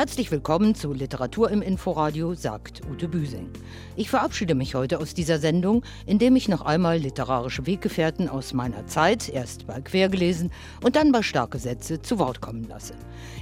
Herzlich willkommen zu Literatur im Inforadio, sagt Ute Büsing. Ich verabschiede mich heute aus dieser Sendung, indem ich noch einmal literarische Weggefährten aus meiner Zeit, erst bei Quergelesen und dann bei Starke Sätze, zu Wort kommen lasse.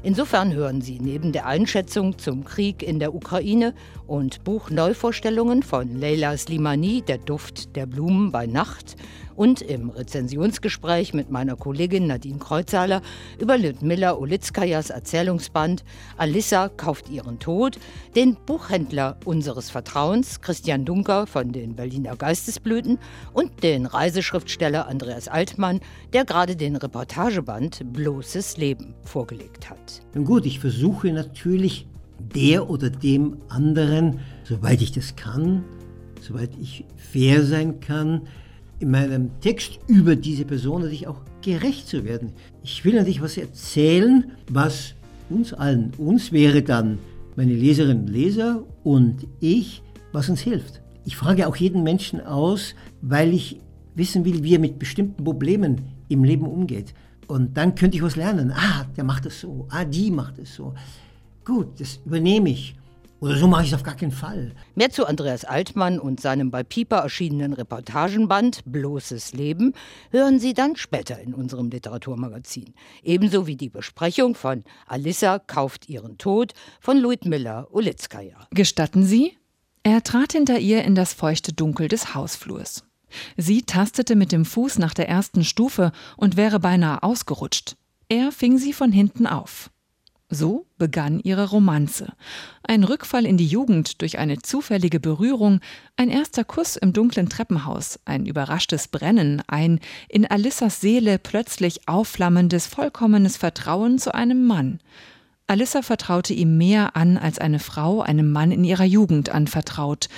Insofern hören Sie neben der Einschätzung zum Krieg in der Ukraine und Buchneuvorstellungen von Leila Slimani, Der Duft der Blumen bei Nacht, und im Rezensionsgespräch mit meiner Kollegin Nadine Kreuzhaler über Lyudmila Olitskajas Erzählungsband Alissa kauft ihren Tod, den Buchhändler unseres Vertrauens Christian Dunker von den Berliner Geistesblüten und den Reiseschriftsteller Andreas Altmann, der gerade den Reportageband Bloßes Leben vorgelegt hat. Nun gut, ich versuche natürlich der oder dem anderen, soweit ich das kann, soweit ich fair sein kann, in meinem Text über diese Person natürlich auch gerecht zu werden. Ich will natürlich was erzählen, was uns allen, uns wäre dann meine Leserinnen und Leser und ich, was uns hilft. Ich frage auch jeden Menschen aus, weil ich wissen will, wie er mit bestimmten Problemen im Leben umgeht. Und dann könnte ich was lernen. Ah, der macht es so. Ah, die macht es so. Gut, das übernehme ich. Oder so mache ich es auf gar keinen Fall. Mehr zu Andreas Altmann und seinem bei Piper erschienenen Reportagenband Bloßes Leben hören Sie dann später in unserem Literaturmagazin. Ebenso wie die Besprechung von Alissa kauft ihren Tod von Luitmilla Ulitskaya. Gestatten Sie? Er trat hinter ihr in das feuchte Dunkel des Hausflurs. Sie tastete mit dem Fuß nach der ersten Stufe und wäre beinahe ausgerutscht. Er fing sie von hinten auf. So begann ihre Romanze. Ein Rückfall in die Jugend durch eine zufällige Berührung, ein erster Kuss im dunklen Treppenhaus, ein überraschtes Brennen, ein in Alissas Seele plötzlich aufflammendes, vollkommenes Vertrauen zu einem Mann. Alissa vertraute ihm mehr an, als eine Frau einem Mann in ihrer Jugend anvertraut.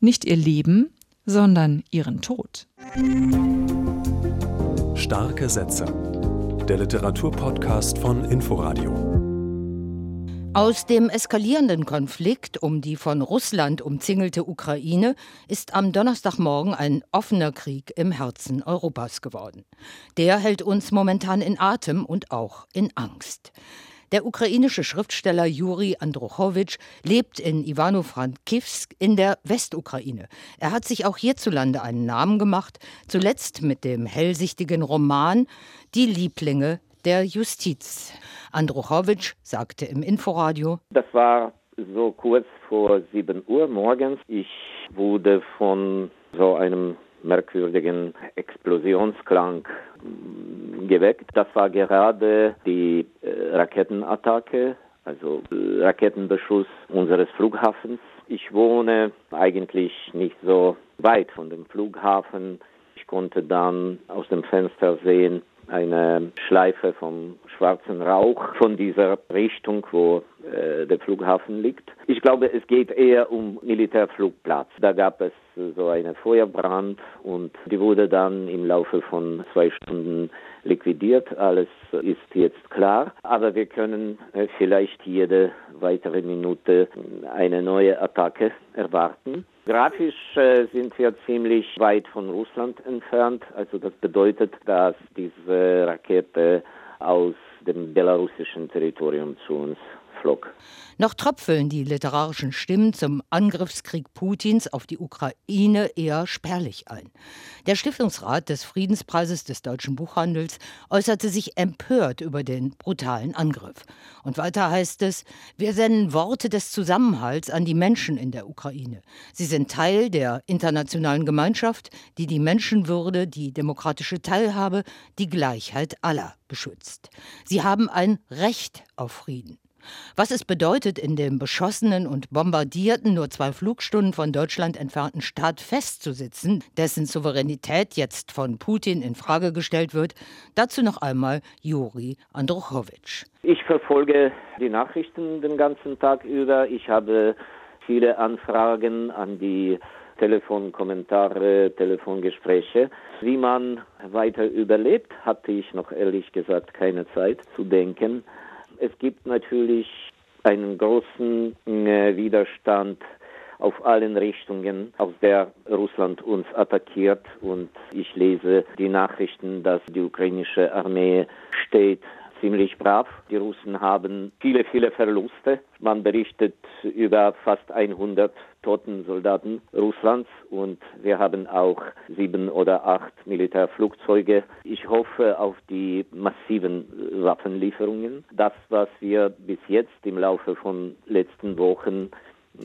Nicht ihr Leben, sondern ihren Tod. Starke Sätze. Der Literaturpodcast von Inforadio. Aus dem eskalierenden Konflikt um die von Russland umzingelte Ukraine ist am Donnerstagmorgen ein offener Krieg im Herzen Europas geworden. Der hält uns momentan in Atem und auch in Angst. Der ukrainische Schriftsteller Juri Androchowitsch lebt in Ivano-Frankivsk in der Westukraine. Er hat sich auch hierzulande einen Namen gemacht, zuletzt mit dem hellsichtigen Roman Die Lieblinge der Justiz. Andruchowitsch sagte im Inforadio: Das war so kurz vor 7 Uhr morgens. Ich wurde von so einem merkwürdigen Explosionsklang geweckt. Das war gerade die äh, Raketenattacke, also äh, Raketenbeschuss unseres Flughafens. Ich wohne eigentlich nicht so weit von dem Flughafen. Ich konnte dann aus dem Fenster sehen, eine Schleife vom schwarzen Rauch von dieser Richtung, wo äh, der Flughafen liegt. Ich glaube, es geht eher um Militärflugplatz. Da gab es so einen Feuerbrand und die wurde dann im Laufe von zwei Stunden liquidiert. Alles ist jetzt klar, aber wir können äh, vielleicht jede weitere Minute eine neue Attacke erwarten. Grafisch äh, sind wir ziemlich weit von Russland entfernt. Also das bedeutet, dass diese Rakete aus dem belarussischen Territorium zu uns flog. Noch tröpfeln die literarischen Stimmen zum Angriffskrieg Putins auf die Ukraine eher spärlich ein. Der Stiftungsrat des Friedenspreises des deutschen Buchhandels äußerte sich empört über den brutalen Angriff. Und weiter heißt es, wir senden Worte des Zusammenhalts an die Menschen in der Ukraine. Sie sind Teil der internationalen Gemeinschaft, die die Menschenwürde, die demokratische Teilhabe, die Gleichheit aller beschützt. Sie haben ein Recht auf Frieden. Was es bedeutet, in dem beschossenen und bombardierten, nur zwei Flugstunden von Deutschland entfernten Staat festzusitzen, dessen Souveränität jetzt von Putin in Frage gestellt wird, dazu noch einmal Juri Andruchowitsch. Ich verfolge die Nachrichten den ganzen Tag über. Ich habe viele Anfragen an die Telefonkommentare, Telefongespräche. Wie man weiter überlebt, hatte ich noch ehrlich gesagt keine Zeit zu denken. Es gibt natürlich einen großen äh, Widerstand auf allen Richtungen, aus der Russland uns attackiert. Und ich lese die Nachrichten, dass die ukrainische Armee steht ziemlich brav. Die Russen haben viele, viele Verluste. Man berichtet über fast 100 toten Soldaten Russlands und wir haben auch sieben oder acht Militärflugzeuge. Ich hoffe auf die massiven Waffenlieferungen. Das, was wir bis jetzt im Laufe von letzten Wochen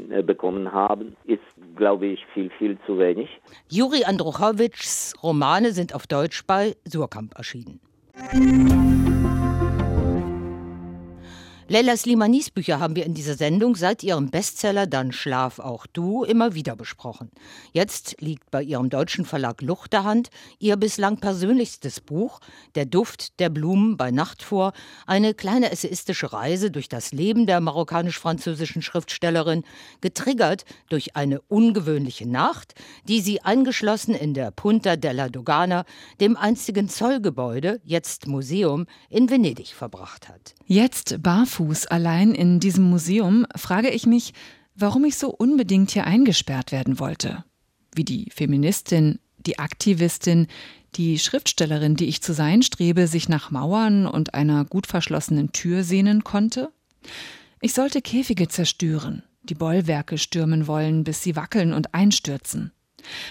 äh, bekommen haben, ist, glaube ich, viel, viel zu wenig. Juri Andruchowitschs Romane sind auf Deutsch bei Surkamp erschienen. Leila Slimanis Bücher haben wir in dieser Sendung seit ihrem Bestseller Dann schlaf auch du immer wieder besprochen. Jetzt liegt bei ihrem deutschen Verlag Luchterhand ihr bislang persönlichstes Buch Der Duft der Blumen bei Nacht vor, eine kleine essayistische Reise durch das Leben der marokkanisch-französischen Schriftstellerin, getriggert durch eine ungewöhnliche Nacht, die sie eingeschlossen in der Punta della Dogana, dem einzigen Zollgebäude, jetzt Museum, in Venedig verbracht hat. Jetzt barfuß barfuß allein in diesem Museum, frage ich mich, warum ich so unbedingt hier eingesperrt werden wollte. Wie die Feministin, die Aktivistin, die Schriftstellerin, die ich zu sein strebe, sich nach Mauern und einer gut verschlossenen Tür sehnen konnte? Ich sollte Käfige zerstören, die Bollwerke stürmen wollen, bis sie wackeln und einstürzen.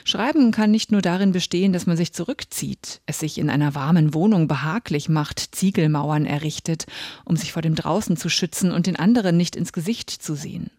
Schreiben kann nicht nur darin bestehen, dass man sich zurückzieht, es sich in einer warmen Wohnung behaglich macht, Ziegelmauern errichtet, um sich vor dem Draußen zu schützen und den anderen nicht ins Gesicht zu sehen.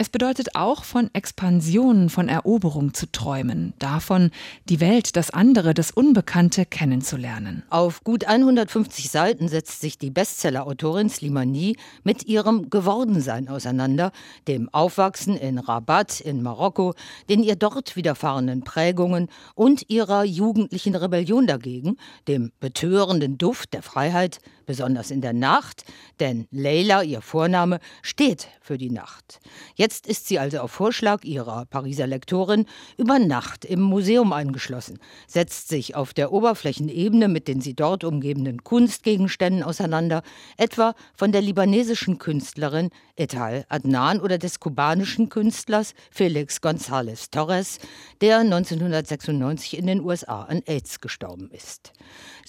Es bedeutet auch, von Expansion, von Eroberung zu träumen, davon, die Welt, das andere, das Unbekannte kennenzulernen. Auf gut 150 Seiten setzt sich die Bestsellerautorin Slimani mit ihrem Gewordensein auseinander, dem Aufwachsen in Rabat in Marokko, den ihr dort widerfahrenen Prägungen und ihrer jugendlichen Rebellion dagegen, dem betörenden Duft der Freiheit, besonders in der Nacht, denn Leila, ihr Vorname, steht für die Nacht. Jetzt ist sie also auf Vorschlag ihrer Pariser Lektorin über Nacht im Museum eingeschlossen, setzt sich auf der Oberflächenebene mit den sie dort umgebenden Kunstgegenständen auseinander, etwa von der libanesischen Künstlerin Etal Adnan oder des kubanischen Künstlers Felix González Torres, der 1996 in den USA an AIDS gestorben ist.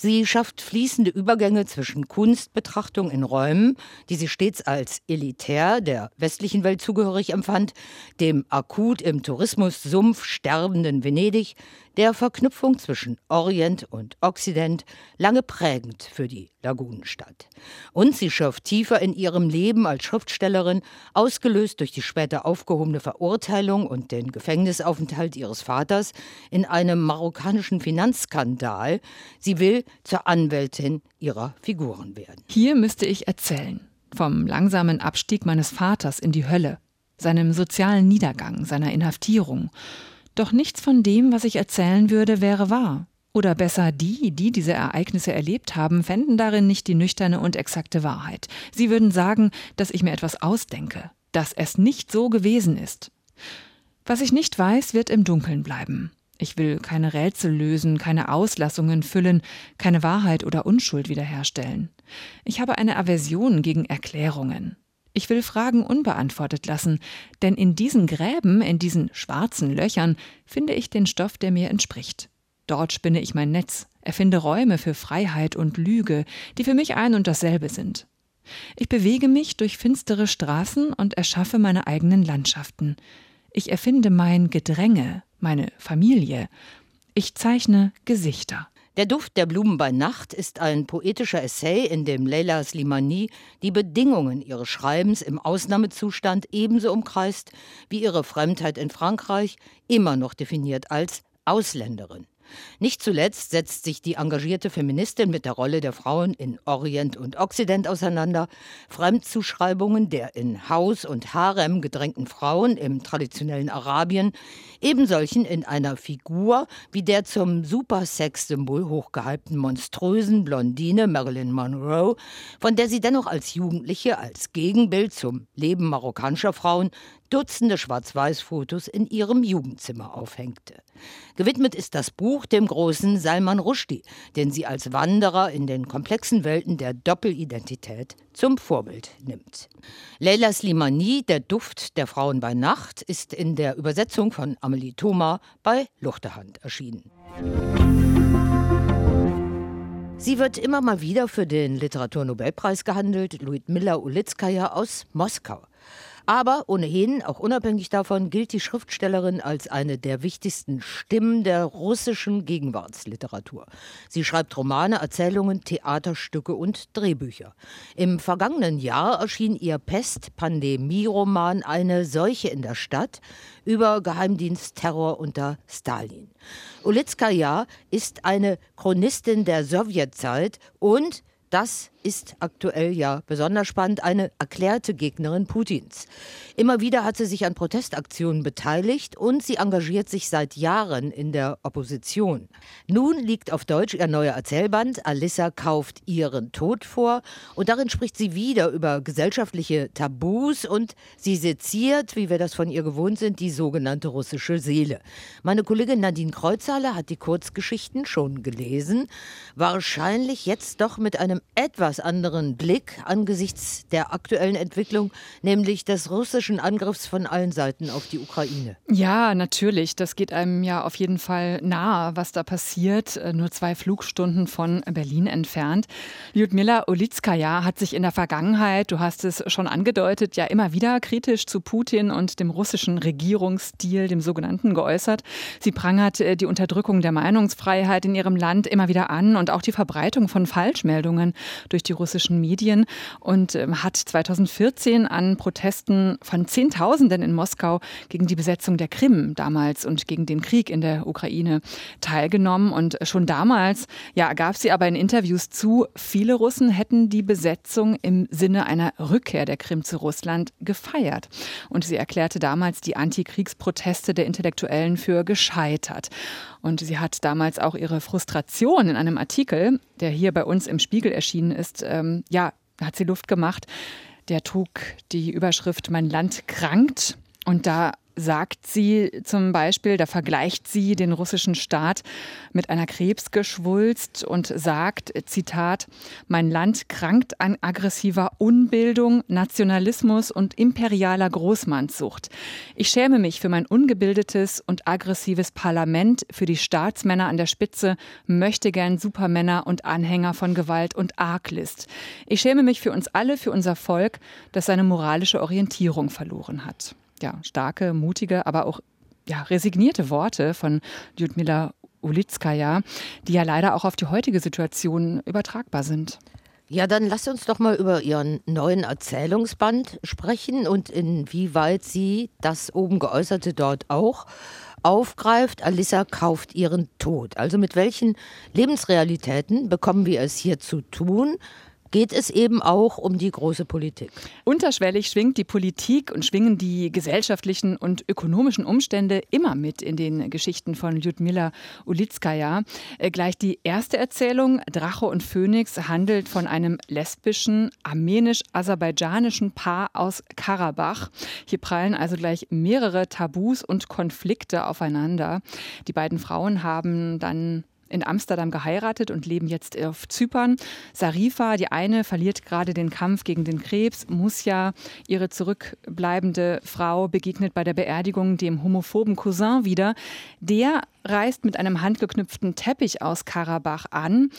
Sie schafft fließende Übergänge zwischen Kunstbetrachtung in Räumen, die sie stets als elitär der westlichen Welt zugehörig empfand, dem akut im Tourismussumpf sterbenden Venedig, der Verknüpfung zwischen Orient und Okzident lange prägend für die Lagunenstadt. Und sie schürft tiefer in ihrem Leben als Schriftstellerin, ausgelöst durch die später aufgehobene Verurteilung und den Gefängnisaufenthalt ihres Vaters in einem marokkanischen Finanzskandal. Sie will zur Anwältin ihrer Figuren werden. Hier müsste ich erzählen vom langsamen Abstieg meines Vaters in die Hölle, seinem sozialen Niedergang, seiner Inhaftierung doch nichts von dem, was ich erzählen würde, wäre wahr. Oder besser, die, die diese Ereignisse erlebt haben, fänden darin nicht die nüchterne und exakte Wahrheit. Sie würden sagen, dass ich mir etwas ausdenke, dass es nicht so gewesen ist. Was ich nicht weiß, wird im Dunkeln bleiben. Ich will keine Rätsel lösen, keine Auslassungen füllen, keine Wahrheit oder Unschuld wiederherstellen. Ich habe eine Aversion gegen Erklärungen. Ich will Fragen unbeantwortet lassen, denn in diesen Gräben, in diesen schwarzen Löchern finde ich den Stoff, der mir entspricht. Dort spinne ich mein Netz, erfinde Räume für Freiheit und Lüge, die für mich ein und dasselbe sind. Ich bewege mich durch finstere Straßen und erschaffe meine eigenen Landschaften. Ich erfinde mein Gedränge, meine Familie. Ich zeichne Gesichter. Der Duft der Blumen bei Nacht ist ein poetischer Essay, in dem Leila Slimani die Bedingungen ihres Schreibens im Ausnahmezustand ebenso umkreist wie ihre Fremdheit in Frankreich, immer noch definiert als Ausländerin. Nicht zuletzt setzt sich die engagierte Feministin mit der Rolle der Frauen in Orient und Okzident auseinander. Fremdzuschreibungen der in Haus und Harem gedrängten Frauen im traditionellen Arabien, ebensolchen in einer Figur wie der zum Supersex-Symbol hochgehypten monströsen Blondine Marilyn Monroe, von der sie dennoch als Jugendliche als Gegenbild zum Leben marokkanischer Frauen Dutzende Schwarz-Weiß-Fotos in ihrem Jugendzimmer aufhängte. Gewidmet ist das Buch dem großen Salman Rushdie, den sie als Wanderer in den komplexen Welten der Doppelidentität zum Vorbild nimmt. Leila Slimani, Der Duft der Frauen bei Nacht, ist in der Übersetzung von Amelie Thoma bei Luchterhand erschienen. Sie wird immer mal wieder für den Literaturnobelpreis gehandelt, Ludmilla Ulitskaya aus Moskau. Aber ohnehin, auch unabhängig davon, gilt die Schriftstellerin als eine der wichtigsten Stimmen der russischen Gegenwartsliteratur. Sie schreibt Romane, Erzählungen, Theaterstücke und Drehbücher. Im vergangenen Jahr erschien ihr Pest-Pandemie-Roman Eine Seuche in der Stadt über Geheimdienstterror unter Stalin. Ulitskaya ist eine Chronistin der Sowjetzeit und das ist aktuell ja besonders spannend, eine erklärte Gegnerin Putins. Immer wieder hat sie sich an Protestaktionen beteiligt und sie engagiert sich seit Jahren in der Opposition. Nun liegt auf Deutsch ihr neuer Erzählband Alissa kauft ihren Tod vor und darin spricht sie wieder über gesellschaftliche Tabus und sie seziert, wie wir das von ihr gewohnt sind, die sogenannte russische Seele. Meine Kollegin Nadine Kreuzhaler hat die Kurzgeschichten schon gelesen, wahrscheinlich jetzt doch mit einem etwas anderen Blick angesichts der aktuellen Entwicklung, nämlich des russischen Angriffs von allen Seiten auf die Ukraine. Ja, natürlich. Das geht einem ja auf jeden Fall nahe, was da passiert. Äh, nur zwei Flugstunden von Berlin entfernt. Lyudmila Olitskaya hat sich in der Vergangenheit, du hast es schon angedeutet, ja immer wieder kritisch zu Putin und dem russischen Regierungsstil, dem sogenannten, geäußert. Sie prangert äh, die Unterdrückung der Meinungsfreiheit in ihrem Land immer wieder an und auch die Verbreitung von Falschmeldungen durch die russischen Medien und ähm, hat 2014 an Protesten von Zehntausenden in Moskau gegen die Besetzung der Krim damals und gegen den Krieg in der Ukraine teilgenommen. Und schon damals ja, gab sie aber in Interviews zu, viele Russen hätten die Besetzung im Sinne einer Rückkehr der Krim zu Russland gefeiert. Und sie erklärte damals die Antikriegsproteste der Intellektuellen für gescheitert. Und sie hat damals auch ihre Frustration in einem Artikel, der hier bei uns im Spiegel erschienen ist, ähm, ja, hat sie Luft gemacht. Der trug die Überschrift Mein Land krankt. Und da sagt sie zum Beispiel, da vergleicht sie den russischen Staat mit einer Krebsgeschwulst und sagt, Zitat, mein Land krankt an aggressiver Unbildung, Nationalismus und imperialer Großmannssucht. Ich schäme mich für mein ungebildetes und aggressives Parlament, für die Staatsmänner an der Spitze, möchte gern Supermänner und Anhänger von Gewalt und Arglist. Ich schäme mich für uns alle, für unser Volk, das seine moralische Orientierung verloren hat ja, starke, mutige, aber auch ja, resignierte Worte von Lyudmila Ulitskaya, die ja leider auch auf die heutige Situation übertragbar sind. Ja, dann lass uns doch mal über Ihren neuen Erzählungsband sprechen und inwieweit Sie das oben geäußerte dort auch aufgreift. Alissa kauft ihren Tod. Also mit welchen Lebensrealitäten bekommen wir es hier zu tun? Geht es eben auch um die große Politik. Unterschwellig schwingt die Politik und schwingen die gesellschaftlichen und ökonomischen Umstände immer mit in den Geschichten von Lyudmila Ulitskaya. Äh, gleich die erste Erzählung, Drache und Phönix, handelt von einem lesbischen, armenisch-aserbaidschanischen Paar aus Karabach. Hier prallen also gleich mehrere Tabus und Konflikte aufeinander. Die beiden Frauen haben dann in Amsterdam geheiratet und leben jetzt auf Zypern. Sarifa, die eine, verliert gerade den Kampf gegen den Krebs. Musja, ihre zurückbleibende Frau, begegnet bei der Beerdigung dem homophoben Cousin wieder. Der reist mit einem handgeknüpften Teppich aus Karabach an.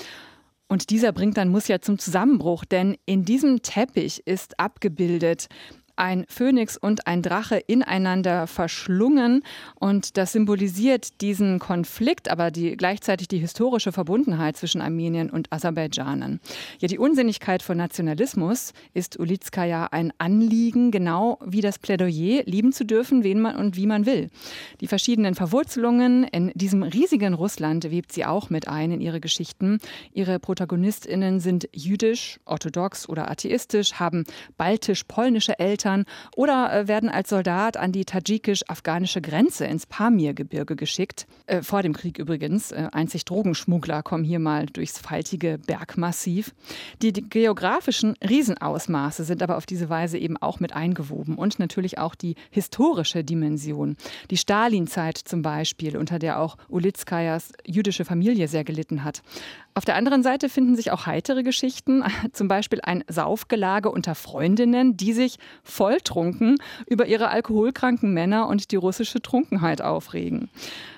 Und dieser bringt dann Musja zum Zusammenbruch, denn in diesem Teppich ist abgebildet ein Phönix und ein Drache ineinander verschlungen. Und das symbolisiert diesen Konflikt, aber die, gleichzeitig die historische Verbundenheit zwischen Armenien und Aserbaidschanern. Ja, die Unsinnigkeit von Nationalismus ist Ulitskaya ein Anliegen, genau wie das Plädoyer, lieben zu dürfen, wen man und wie man will. Die verschiedenen Verwurzelungen in diesem riesigen Russland webt sie auch mit ein in ihre Geschichten. Ihre ProtagonistInnen sind jüdisch, orthodox oder atheistisch, haben baltisch-polnische Eltern, Eltern oder äh, werden als Soldat an die tadschikisch-afghanische Grenze ins Pamirgebirge geschickt. Äh, vor dem Krieg übrigens. Äh, einzig Drogenschmuggler kommen hier mal durchs faltige Bergmassiv. Die, die geografischen Riesenausmaße sind aber auf diese Weise eben auch mit eingewoben und natürlich auch die historische Dimension. Die Stalinzeit zum Beispiel, unter der auch Ulitskajas jüdische Familie sehr gelitten hat. Auf der anderen Seite finden sich auch heitere Geschichten, zum Beispiel ein Saufgelage unter Freundinnen, die sich volltrunken über ihre alkoholkranken Männer und die russische Trunkenheit aufregen.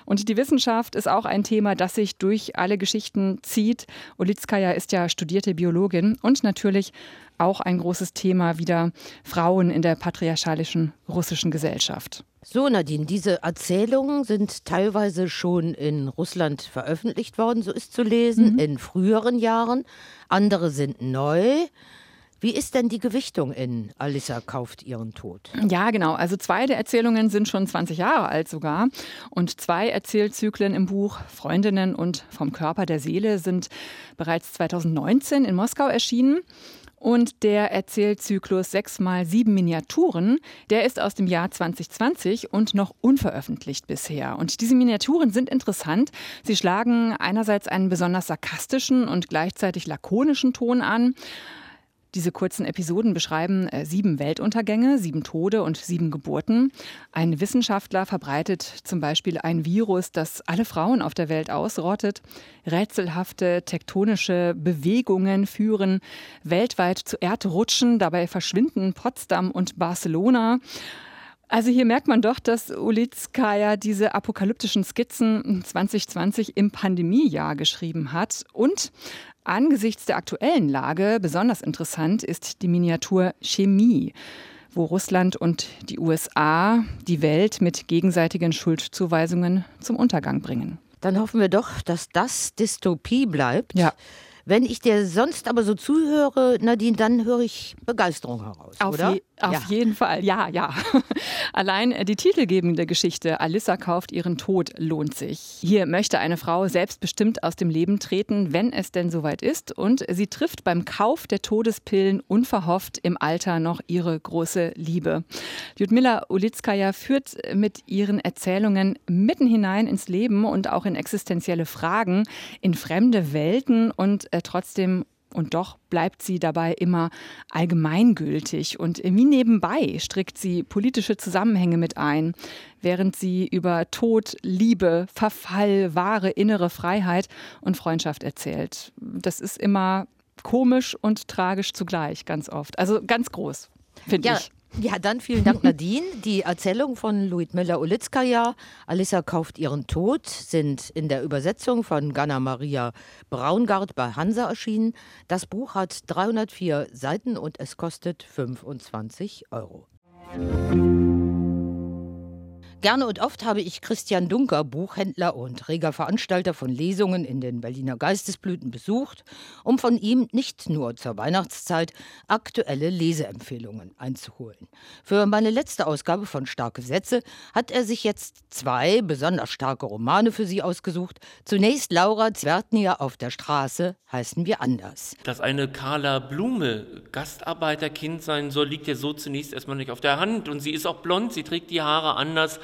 Und die Wissenschaft ist auch ein Thema, das sich durch alle Geschichten zieht. Olitskaya ist ja studierte Biologin und natürlich auch ein großes Thema wieder Frauen in der patriarchalischen russischen Gesellschaft. So, Nadine, diese Erzählungen sind teilweise schon in Russland veröffentlicht worden, so ist zu lesen, mhm. in früheren Jahren. Andere sind neu. Wie ist denn die Gewichtung in Alissa kauft ihren Tod? Ja, genau. Also zwei der Erzählungen sind schon 20 Jahre alt sogar. Und zwei Erzählzyklen im Buch Freundinnen und vom Körper der Seele sind bereits 2019 in Moskau erschienen. Und der Erzählzyklus 6 mal 7 Miniaturen, der ist aus dem Jahr 2020 und noch unveröffentlicht bisher. Und diese Miniaturen sind interessant. Sie schlagen einerseits einen besonders sarkastischen und gleichzeitig lakonischen Ton an. Diese kurzen Episoden beschreiben äh, sieben Weltuntergänge, sieben Tode und sieben Geburten. Ein Wissenschaftler verbreitet zum Beispiel ein Virus, das alle Frauen auf der Welt ausrottet. Rätselhafte tektonische Bewegungen führen weltweit zu Erdrutschen. Dabei verschwinden Potsdam und Barcelona. Also hier merkt man doch, dass Ulitskaya diese apokalyptischen Skizzen 2020 im Pandemiejahr geschrieben hat. Und Angesichts der aktuellen Lage besonders interessant ist die Miniatur Chemie, wo Russland und die USA die Welt mit gegenseitigen Schuldzuweisungen zum Untergang bringen. Dann hoffen wir doch, dass das Dystopie bleibt. Ja. Wenn ich dir sonst aber so zuhöre, Nadine, dann höre ich Begeisterung heraus, auf oder? Je, auf ja. jeden Fall, ja, ja. Allein äh, die titelgebende Geschichte Alissa kauft ihren Tod lohnt sich. Hier möchte eine Frau selbstbestimmt aus dem Leben treten, wenn es denn soweit ist. Und sie trifft beim Kauf der Todespillen unverhofft im Alter noch ihre große Liebe. Lyudmila Ulitskaya führt mit ihren Erzählungen mitten hinein ins Leben und auch in existenzielle Fragen, in fremde Welten und äh, trotzdem und doch bleibt sie dabei immer allgemeingültig und wie nebenbei strickt sie politische Zusammenhänge mit ein, während sie über Tod, Liebe, Verfall, wahre innere Freiheit und Freundschaft erzählt. Das ist immer komisch und tragisch zugleich, ganz oft. Also ganz groß, finde ja. ich. Ja, dann vielen Dank, Nadine. Die Erzählung von Luitmilla Ulitskaya, Alissa kauft ihren Tod, sind in der Übersetzung von Ganna Maria Braungart bei Hansa erschienen. Das Buch hat 304 Seiten und es kostet 25 Euro. Gerne und oft habe ich Christian Dunker, Buchhändler und reger Veranstalter von Lesungen in den Berliner Geistesblüten, besucht, um von ihm nicht nur zur Weihnachtszeit aktuelle Leseempfehlungen einzuholen. Für meine letzte Ausgabe von Starke Sätze hat er sich jetzt zwei besonders starke Romane für Sie ausgesucht. Zunächst Laura Zwertnier auf der Straße heißen wir anders. Dass eine Carla Blume Gastarbeiterkind sein soll, liegt ja so zunächst erstmal nicht auf der Hand. Und sie ist auch blond, sie trägt die Haare anders.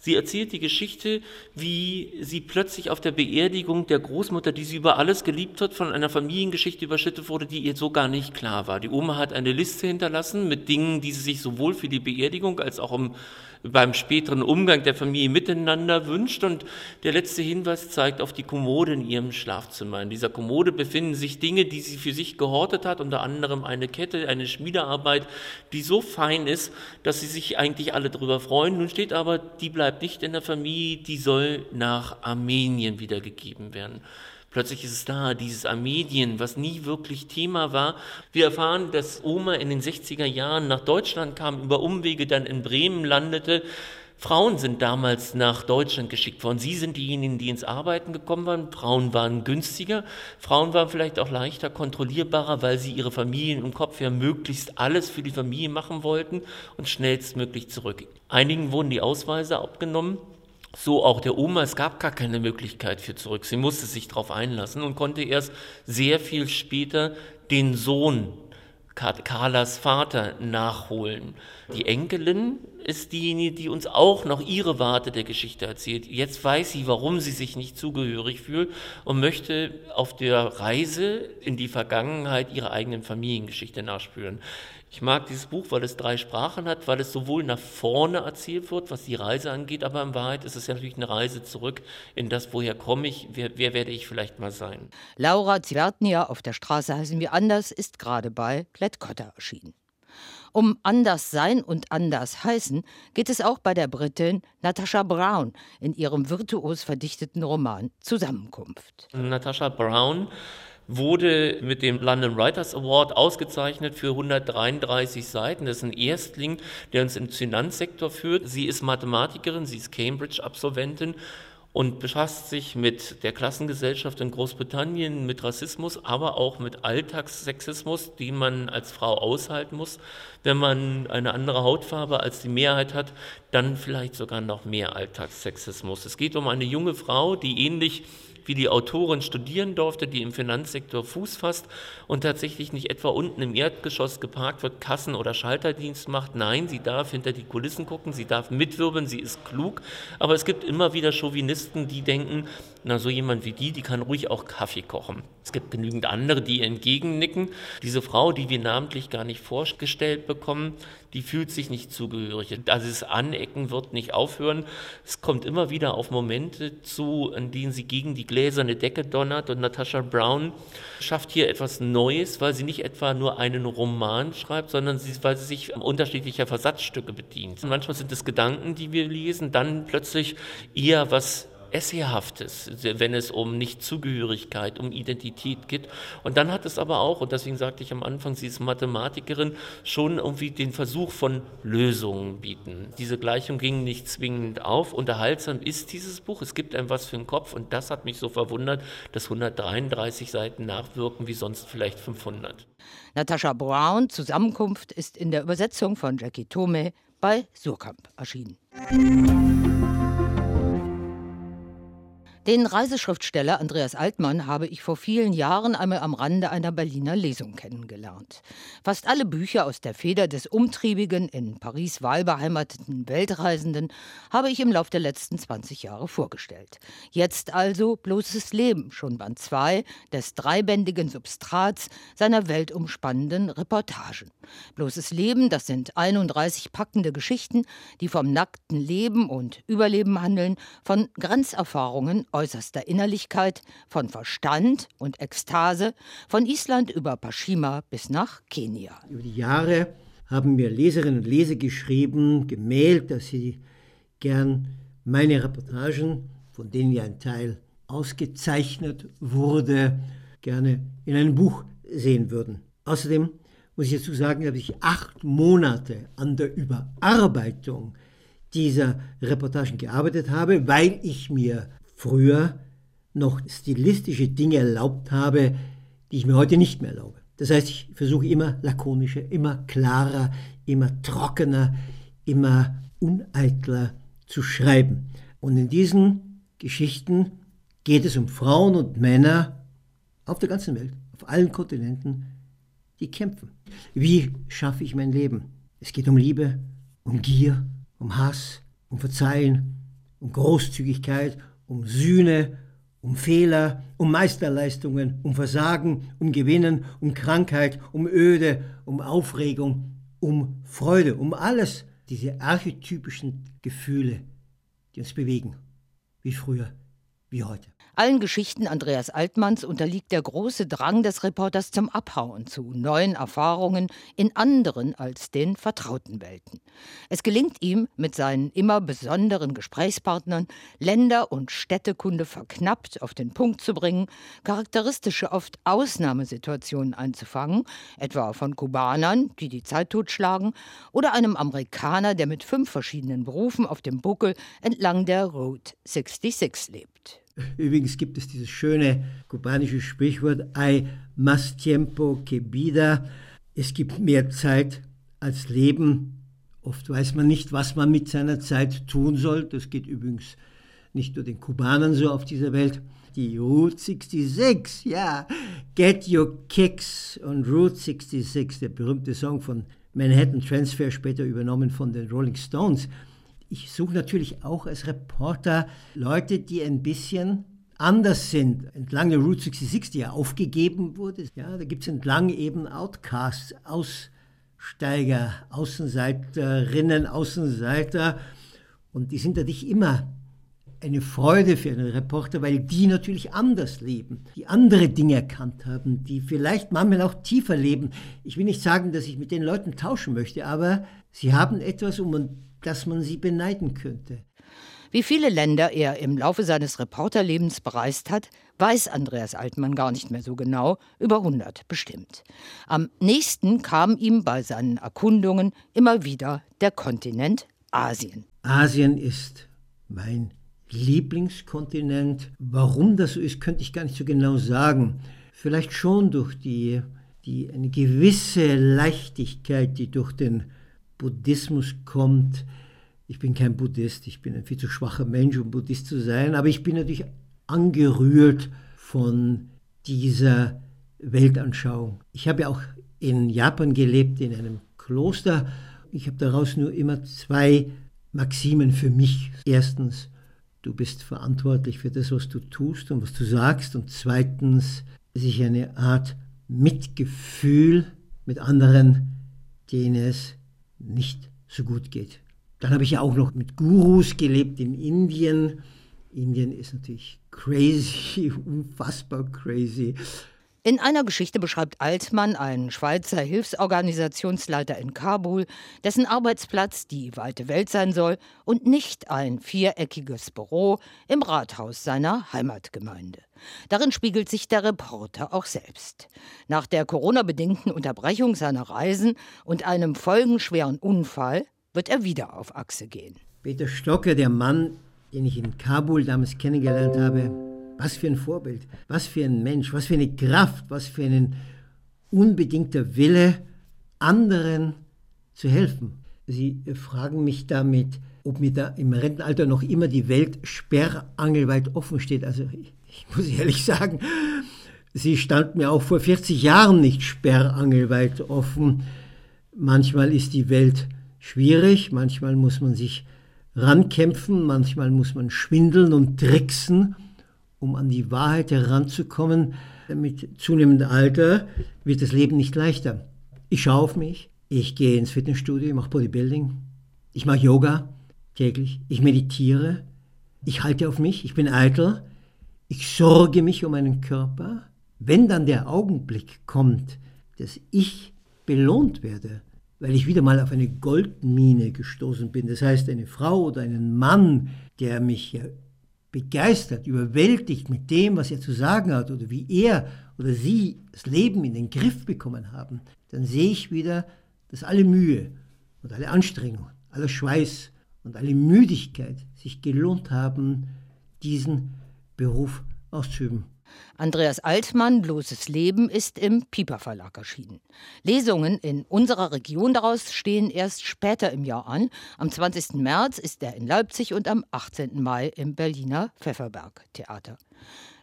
Sie erzählt die Geschichte, wie sie plötzlich auf der Beerdigung der Großmutter, die sie über alles geliebt hat, von einer Familiengeschichte überschüttet wurde, die ihr so gar nicht klar war. Die Oma hat eine Liste hinterlassen mit Dingen, die sie sich sowohl für die Beerdigung als auch um beim späteren Umgang der Familie miteinander wünscht. Und der letzte Hinweis zeigt auf die Kommode in ihrem Schlafzimmer. In dieser Kommode befinden sich Dinge, die sie für sich gehortet hat, unter anderem eine Kette, eine Schmiedearbeit, die so fein ist, dass sie sich eigentlich alle darüber freuen. Nun steht aber, die bleibt nicht in der Familie, die soll nach Armenien wiedergegeben werden. Plötzlich ist es da, dieses Armenien, was nie wirklich Thema war. Wir erfahren, dass Oma in den 60er Jahren nach Deutschland kam, über Umwege dann in Bremen landete. Frauen sind damals nach Deutschland geschickt worden. Sie sind diejenigen, die ins Arbeiten gekommen waren. Frauen waren günstiger. Frauen waren vielleicht auch leichter kontrollierbarer, weil sie ihre Familien im Kopf ja möglichst alles für die Familie machen wollten und schnellstmöglich zurück. Einigen wurden die Ausweise abgenommen. So auch der Oma, es gab gar keine Möglichkeit für zurück. Sie musste sich darauf einlassen und konnte erst sehr viel später den Sohn, Carlas Vater, nachholen. Die Enkelin ist diejenige, die uns auch noch ihre Warte der Geschichte erzählt. Jetzt weiß sie, warum sie sich nicht zugehörig fühlt und möchte auf der Reise in die Vergangenheit ihrer eigenen Familiengeschichte nachspüren. Ich mag dieses Buch, weil es drei Sprachen hat, weil es sowohl nach vorne erzählt wird, was die Reise angeht, aber in Wahrheit ist es ja natürlich eine Reise zurück in das, woher komme ich, wer, wer werde ich vielleicht mal sein. Laura Zwertnia auf der Straße heißen wir anders ist gerade bei Klett-Cotta erschienen. Um anders sein und anders heißen geht es auch bei der Britin Natasha Brown in ihrem virtuos verdichteten Roman Zusammenkunft. Natasha Brown wurde mit dem London Writers Award ausgezeichnet für 133 Seiten. Das ist ein Erstling, der uns im Finanzsektor führt. Sie ist Mathematikerin, sie ist Cambridge-Absolventin und befasst sich mit der Klassengesellschaft in Großbritannien, mit Rassismus, aber auch mit Alltagssexismus, den man als Frau aushalten muss. Wenn man eine andere Hautfarbe als die Mehrheit hat, dann vielleicht sogar noch mehr Alltagssexismus. Es geht um eine junge Frau, die ähnlich wie die Autorin studieren durfte, die im Finanzsektor Fuß fasst und tatsächlich nicht etwa unten im Erdgeschoss geparkt wird, Kassen- oder Schalterdienst macht. Nein, sie darf hinter die Kulissen gucken, sie darf mitwirbeln, sie ist klug. Aber es gibt immer wieder Chauvinisten, die denken, na so jemand wie die, die kann ruhig auch Kaffee kochen. Es gibt genügend andere, die entgegennicken. Diese Frau, die wir namentlich gar nicht vorgestellt bekommen, die fühlt sich nicht zugehörig. Also das Anecken wird nicht aufhören. Es kommt immer wieder auf Momente zu, in denen sie gegen die gläserne Decke donnert und Natasha Brown schafft hier etwas Neues, weil sie nicht etwa nur einen Roman schreibt, sondern sie, weil sie sich unterschiedlicher Versatzstücke bedient. Und manchmal sind es Gedanken, die wir lesen, dann plötzlich eher was Essayhaftes, wenn es um Nichtzugehörigkeit, um Identität geht. Und dann hat es aber auch, und deswegen sagte ich am Anfang, sie ist Mathematikerin, schon irgendwie den Versuch von Lösungen bieten. Diese Gleichung ging nicht zwingend auf. Unterhaltsam ist dieses Buch. Es gibt einem was für den Kopf und das hat mich so verwundert, dass 133 Seiten nachwirken wie sonst vielleicht 500. Natascha Brown, Zusammenkunft, ist in der Übersetzung von Jackie Tome bei Surkamp erschienen. Den Reiseschriftsteller Andreas Altmann habe ich vor vielen Jahren einmal am Rande einer Berliner Lesung kennengelernt. Fast alle Bücher aus der Feder des umtriebigen, in Paris wahlbeheimateten Weltreisenden habe ich im Laufe der letzten 20 Jahre vorgestellt. Jetzt also bloßes Leben, schon Band 2 des dreibändigen Substrats seiner weltumspannenden Reportagen. Bloßes Leben, das sind 31 packende Geschichten, die vom nackten Leben und Überleben handeln, von Grenzerfahrungen äußerster Innerlichkeit, von Verstand und Ekstase, von Island über Pashima bis nach Kenia. Über die Jahre haben mir Leserinnen und Leser geschrieben, gemeldet, dass sie gern meine Reportagen, von denen ja ein Teil ausgezeichnet wurde, gerne in einem Buch sehen würden. Außerdem muss ich dazu sagen, dass ich acht Monate an der Überarbeitung dieser Reportagen gearbeitet habe, weil ich mir früher noch stilistische Dinge erlaubt habe, die ich mir heute nicht mehr erlaube. Das heißt, ich versuche immer lakonischer, immer klarer, immer trockener, immer uneitler zu schreiben. Und in diesen Geschichten geht es um Frauen und Männer auf der ganzen Welt, auf allen Kontinenten, die kämpfen. Wie schaffe ich mein Leben? Es geht um Liebe, um Gier, um Hass, um Verzeihen, um Großzügigkeit, um Sühne, um Fehler, um Meisterleistungen, um Versagen, um Gewinnen, um Krankheit, um Öde, um Aufregung, um Freude, um alles, diese archetypischen Gefühle, die uns bewegen, wie früher, wie heute. Allen Geschichten Andreas Altmanns unterliegt der große Drang des Reporters zum Abhauen zu neuen Erfahrungen in anderen als den vertrauten Welten. Es gelingt ihm, mit seinen immer besonderen Gesprächspartnern Länder- und Städtekunde verknappt auf den Punkt zu bringen, charakteristische, oft Ausnahmesituationen einzufangen, etwa von Kubanern, die die Zeit totschlagen, oder einem Amerikaner, der mit fünf verschiedenen Berufen auf dem Buckel entlang der Route 66 lebt. Übrigens gibt es dieses schöne kubanische Sprichwort Hay más tiempo que vida. Es gibt mehr Zeit als Leben. Oft weiß man nicht, was man mit seiner Zeit tun soll. Das geht übrigens nicht nur den Kubanern so auf dieser Welt. Die Route 66, ja, Get Your Kicks on Route 66, der berühmte Song von Manhattan Transfer, später übernommen von den Rolling Stones ich suche natürlich auch als Reporter Leute, die ein bisschen anders sind. Entlang der Route 66, die ja aufgegeben wurde, ja, da gibt es entlang eben Outcasts, Aussteiger, Außenseiterinnen, Außenseiter. Und die sind natürlich immer eine Freude für einen Reporter, weil die natürlich anders leben, die andere Dinge erkannt haben, die vielleicht manchmal auch tiefer leben. Ich will nicht sagen, dass ich mit den Leuten tauschen möchte, aber sie haben etwas, um das man sie beneiden könnte. Wie viele Länder er im Laufe seines Reporterlebens bereist hat, weiß Andreas Altmann gar nicht mehr so genau, über 100 bestimmt. Am nächsten kam ihm bei seinen Erkundungen immer wieder der Kontinent Asien. Asien ist mein Lieblingskontinent. Warum das so ist, könnte ich gar nicht so genau sagen. Vielleicht schon durch die, die eine gewisse Leichtigkeit, die durch den Buddhismus kommt, ich bin kein Buddhist, ich bin ein viel zu schwacher Mensch, um Buddhist zu sein, aber ich bin natürlich angerührt von dieser Weltanschauung. Ich habe ja auch in Japan gelebt, in einem Kloster. Ich habe daraus nur immer zwei Maximen für mich. Erstens, du bist verantwortlich für das, was du tust und was du sagst. Und zweitens, sich eine Art Mitgefühl mit anderen, denen es nicht so gut geht. Dann habe ich ja auch noch mit Gurus gelebt in Indien. Indien ist natürlich crazy, unfassbar crazy. In einer Geschichte beschreibt Altmann einen Schweizer Hilfsorganisationsleiter in Kabul, dessen Arbeitsplatz die weite Welt sein soll und nicht ein viereckiges Büro im Rathaus seiner Heimatgemeinde. Darin spiegelt sich der Reporter auch selbst. Nach der Corona-bedingten Unterbrechung seiner Reisen und einem folgenschweren Unfall wird er wieder auf Achse gehen. Peter Stocker, der Mann, den ich in Kabul damals kennengelernt habe, was für ein Vorbild, was für ein Mensch, was für eine Kraft, was für ein unbedingter Wille, anderen zu helfen. Sie fragen mich damit, ob mir da im Rentenalter noch immer die Welt sperrangelweit offen steht. Also ich, muss ehrlich sagen, sie stand mir auch vor 40 Jahren nicht sperrangelweit offen. Manchmal ist die Welt schwierig, manchmal muss man sich rankämpfen, manchmal muss man schwindeln und tricksen, um an die Wahrheit heranzukommen. Mit zunehmendem Alter wird das Leben nicht leichter. Ich schaue auf mich, ich gehe ins Fitnessstudio, ich mache Bodybuilding, ich mache Yoga täglich, ich meditiere, ich halte auf mich, ich bin eitel, ich sorge mich um meinen Körper. Wenn dann der Augenblick kommt, dass ich belohnt werde, weil ich wieder mal auf eine Goldmine gestoßen bin. Das heißt, eine Frau oder einen Mann, der mich begeistert, überwältigt mit dem, was er zu sagen hat oder wie er oder sie das Leben in den Griff bekommen haben, dann sehe ich wieder, dass alle Mühe und alle Anstrengung, aller Schweiß und alle Müdigkeit sich gelohnt haben, diesen Beruf auszuüben. Andreas Altmann, Bloßes Leben, ist im Piper Verlag erschienen. Lesungen in unserer Region daraus stehen erst später im Jahr an. Am 20. März ist er in Leipzig und am 18. Mai im Berliner Pfefferberg Theater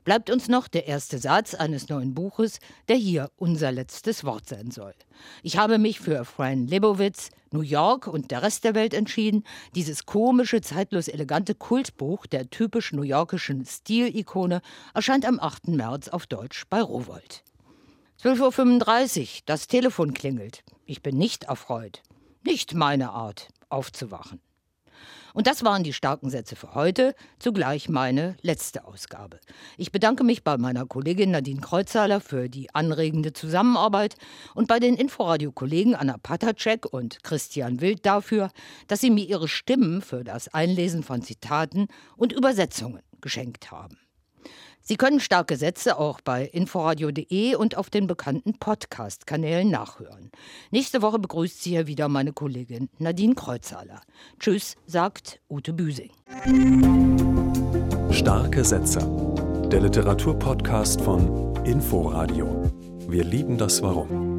bleibt uns noch der erste Satz eines neuen Buches, der hier unser letztes Wort sein soll. Ich habe mich für Fran Lebowitz, New York und der Rest der Welt entschieden, dieses komische, zeitlos elegante Kultbuch der typisch New Yorkischen Stilikone erscheint am 8. März auf Deutsch bei Rowold. 12.35 Uhr, das Telefon klingelt. Ich bin nicht erfreut. Nicht meine Art, aufzuwachen. Und das waren die starken Sätze für heute, zugleich meine letzte Ausgabe. Ich bedanke mich bei meiner Kollegin Nadine Kreuzhaler für die anregende Zusammenarbeit und bei den Inforadio-Kollegen Anna Patacek und Christian Wild dafür, dass sie mir ihre Stimmen für das Einlesen von Zitaten und Übersetzungen geschenkt haben. Sie können starke Sätze auch bei inforadio.de und auf den bekannten Podcast-Kanälen nachhören. Nächste Woche begrüßt Sie hier wieder meine Kollegin Nadine Kreuzhaler. Tschüss, sagt Ute Büsing. Starke Sätze. Der Literaturpodcast von Inforadio. Wir lieben das Warum.